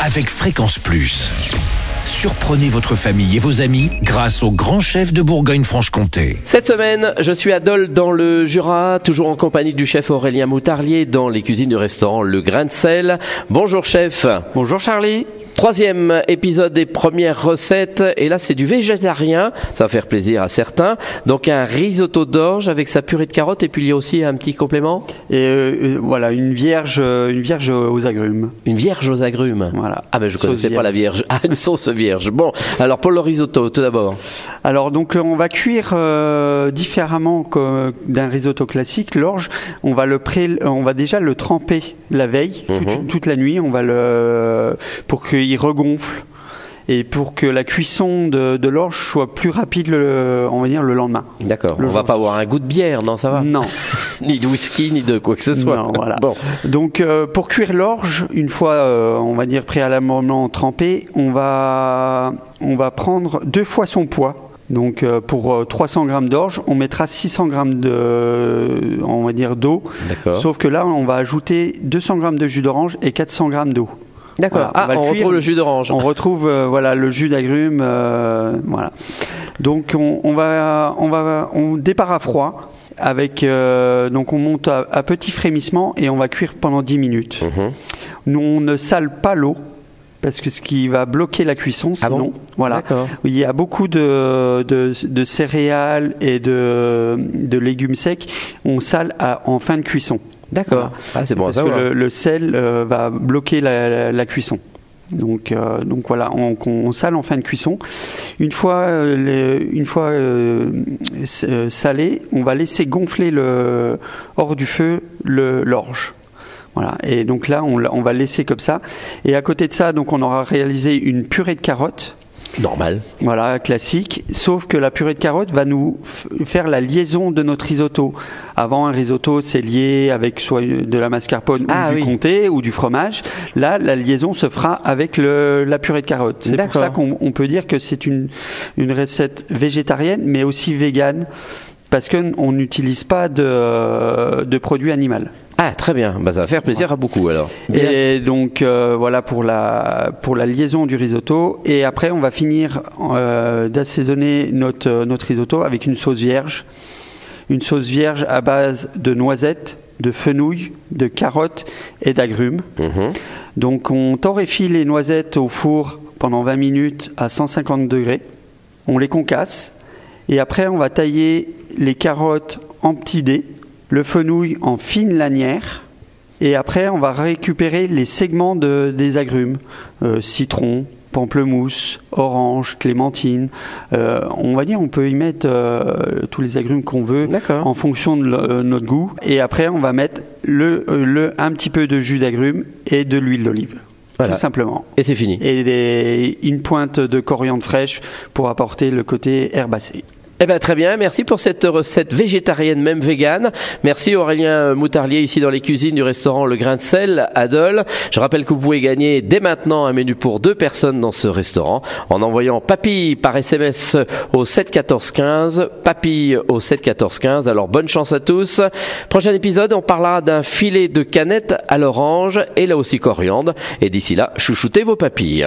avec Fréquence Plus. Surprenez votre famille et vos amis grâce au grand chef de Bourgogne-Franche-Comté. Cette semaine, je suis à Dole dans le Jura, toujours en compagnie du chef Aurélien Moutarlier dans les cuisines du restaurant Le Grain de Sel. Bonjour chef. Bonjour Charlie. Troisième épisode des premières recettes, et là c'est du végétarien, ça va faire plaisir à certains. Donc un risotto d'orge avec sa purée de carottes, et puis il y a aussi un petit complément Et euh, euh, voilà, une vierge, euh, une vierge aux agrumes. Une vierge aux agrumes Voilà. Ah ben je Sauce connaissais pas la vierge. Ah une sauce vierge. Bon, alors pour le risotto tout d'abord. Alors donc on va cuire euh, différemment que d'un risotto classique. L'orge, on va le pré, on va déjà le tremper la veille, toute, Mhm. toute la nuit. On va le pour qu'il regonfle et pour que la cuisson de, de l'orge soit plus rapide, le, on va dire le lendemain. D'accord. Le On va pas avoir un goût de bière, non ça va Non. Ni de whisky, ni de quoi que ce soit. Non, voilà. Bon. Donc euh, pour cuire l'orge, une fois euh, on va dire préalablement trempé, on va on va prendre deux fois son poids. Donc euh, pour euh, 300 grammes d'orge, on mettra 600 grammes de on va dire d'eau. D'accord. Sauf que là, on va ajouter 200 grammes de jus d'orange et 400 grammes d'eau. D'accord. Voilà, on ah, on retrouve le jus d'orange. On retrouve euh, voilà le jus d'agrumes, euh, voilà. Donc on, on va on va on départ à froid avec euh, donc on monte à, à petit frémissement et on va cuire pendant 10 minutes. Mhm. Nous on ne sale pas l'eau parce que ce qui va bloquer la cuisson Ah sinon bon voilà. D'accord. Il y a beaucoup de, de, de céréales et de, de légumes secs. On sale à- en fin de cuisson. D'accord. Ah, c'est bon Parce que le, le sel euh, va bloquer la, la- la cuisson. Donc, euh, donc voilà, on, on sale en fin de cuisson. Une fois, euh, les- une fois salé, on va laisser gonfler le, hors du feu l'orge. Voilà. Et donc là, on, on va laisser comme ça. Et à côté de ça, donc on aura réalisé une purée de carottes. Normal. Voilà, classique. Sauf que la purée de carottes va nous faire la liaison de notre risotto. Avant, un risotto, c'est lié avec soit de la mascarpone Ah ou du oui. comté ou du fromage. Là, la liaison se fera avec le- la purée de carottes. C'est pour ça qu'on on peut dire que c'est une, une recette végétarienne, mais aussi végane, parce qu'on n'utilise pas de, de produits animaux. Ah, très bien. Bah, ça va faire plaisir à beaucoup alors. Et donc euh, voilà pour la, pour la liaison du risotto. Et après, on va finir euh, d'assaisonner notre, euh, notre risotto avec une sauce vierge. Une sauce vierge à base de noisettes, de fenouil, de carottes et d'agrumes. Mhm. Donc on torréfie les noisettes au four pendant 20 minutes à 150 degrés. On les concasse. Et après, on va tailler les carottes en petits dés, le fenouil en fines lanières. Et après, on va récupérer les segments de- des agrumes, euh, citron, pamplemousse, orange, clémentine. Euh, on va dire, on peut y mettre euh, tous les agrumes qu'on veut en fonction de le- notre goût. Et après, on va mettre le, le, un petit peu de jus d'agrumes et de l'huile d'olive. Voilà. Tout simplement. Et c'est fini. Et des- une pointe de coriandre fraîche pour apporter le côté herbacé. Eh ben très bien, merci pour cette recette végétarienne, même végane. Merci Aurélien Moutarlier ici dans les cuisines du restaurant Le Grain de Sel à Dole. Je rappelle que vous pouvez gagner dès maintenant un menu pour deux personnes dans ce restaurant en envoyant papille par SMS au 7 14 15, papille au 7 14 15. Alors bonne chance à tous. Prochain épisode, on parlera d'un filet de canette à l'orange et là aussi coriandre. Et d'ici là, chouchoutez vos papilles.